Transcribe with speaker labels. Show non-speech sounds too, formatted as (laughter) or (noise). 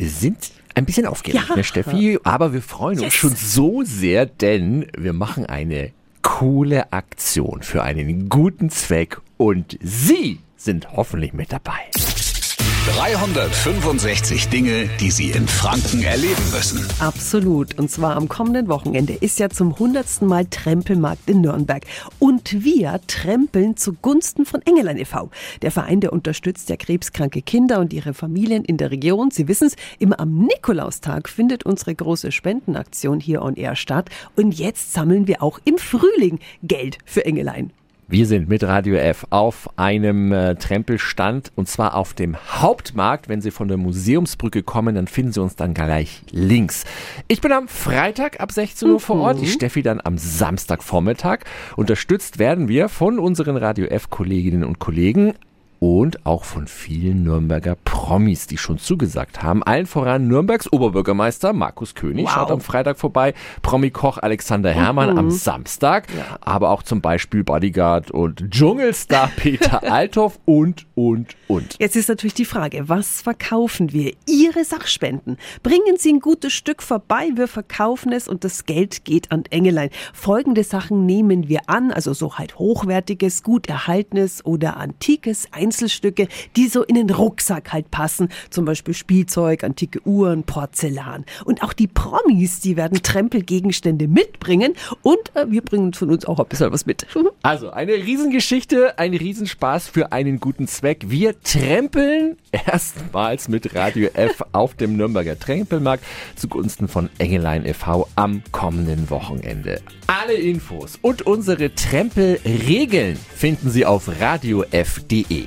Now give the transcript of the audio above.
Speaker 1: Wir sind ein bisschen aufgeregt,
Speaker 2: Ja.
Speaker 1: ne, Steffi? Aber wir freuen uns
Speaker 2: Yes.
Speaker 1: schon so sehr, denn wir machen eine coole Aktion für einen guten Zweck und Sie sind hoffentlich mit dabei.
Speaker 3: 365 Dinge, die Sie in Franken erleben müssen.
Speaker 2: Absolut. Und zwar am kommenden Wochenende ist ja zum hundertsten Mal Trempelmarkt in Nürnberg. Und wir trempeln zugunsten von Engelein e.V. Der Verein, der unterstützt ja krebskranke Kinder und ihre Familien in der Region. Sie wissen es, immer am Nikolaustag findet unsere große Spendenaktion hier on Air statt. Und jetzt sammeln wir auch im Frühling Geld für Engelein.
Speaker 1: Wir sind mit Radio F auf einem äh, Trempelstand und zwar auf dem Hauptmarkt. Wenn Sie von der Museumsbrücke kommen, dann finden Sie uns dann gleich links. Ich bin am Freitag ab 16 Uhr vor Ort, die Steffi dann am Samstagvormittag. Unterstützt werden wir von unseren Radio F Kolleginnen und Kollegen und auch von vielen Nürnberger Promis, die schon zugesagt haben. Allen voran Nürnbergs Oberbürgermeister Markus König
Speaker 2: Wow.
Speaker 1: schaut am Freitag vorbei, Promi-Koch Alexander Herrmann am Samstag, aber auch zum Beispiel Bodyguard und Dschungelstar (laughs) Peter Althoff und, und, und.
Speaker 2: Jetzt ist natürlich die Frage, was verkaufen wir? Ihre Sachspenden. Bringen Sie ein gutes Stück vorbei, wir verkaufen es und das Geld geht an Engelein. Folgende Sachen nehmen wir an, also so halt hochwertiges, gut erhaltenes oder antikes Einzelstücke, die so in den Rucksack halt passen. Zum Beispiel Spielzeug, antike Uhren, Porzellan. Und auch die Promis, die werden Trempelgegenstände mitbringen und äh, wir bringen von uns auch ein bisschen was mit. (laughs)
Speaker 1: Also eine Riesengeschichte, ein Riesenspaß für einen guten Zweck. Wir trempeln erstmals mit Radio F (laughs) auf dem Nürnberger Trempelmarkt zugunsten von Engelein e.V. am kommenden Wochenende. Alle Infos und unsere Trempelregeln finden Sie auf radiof.de.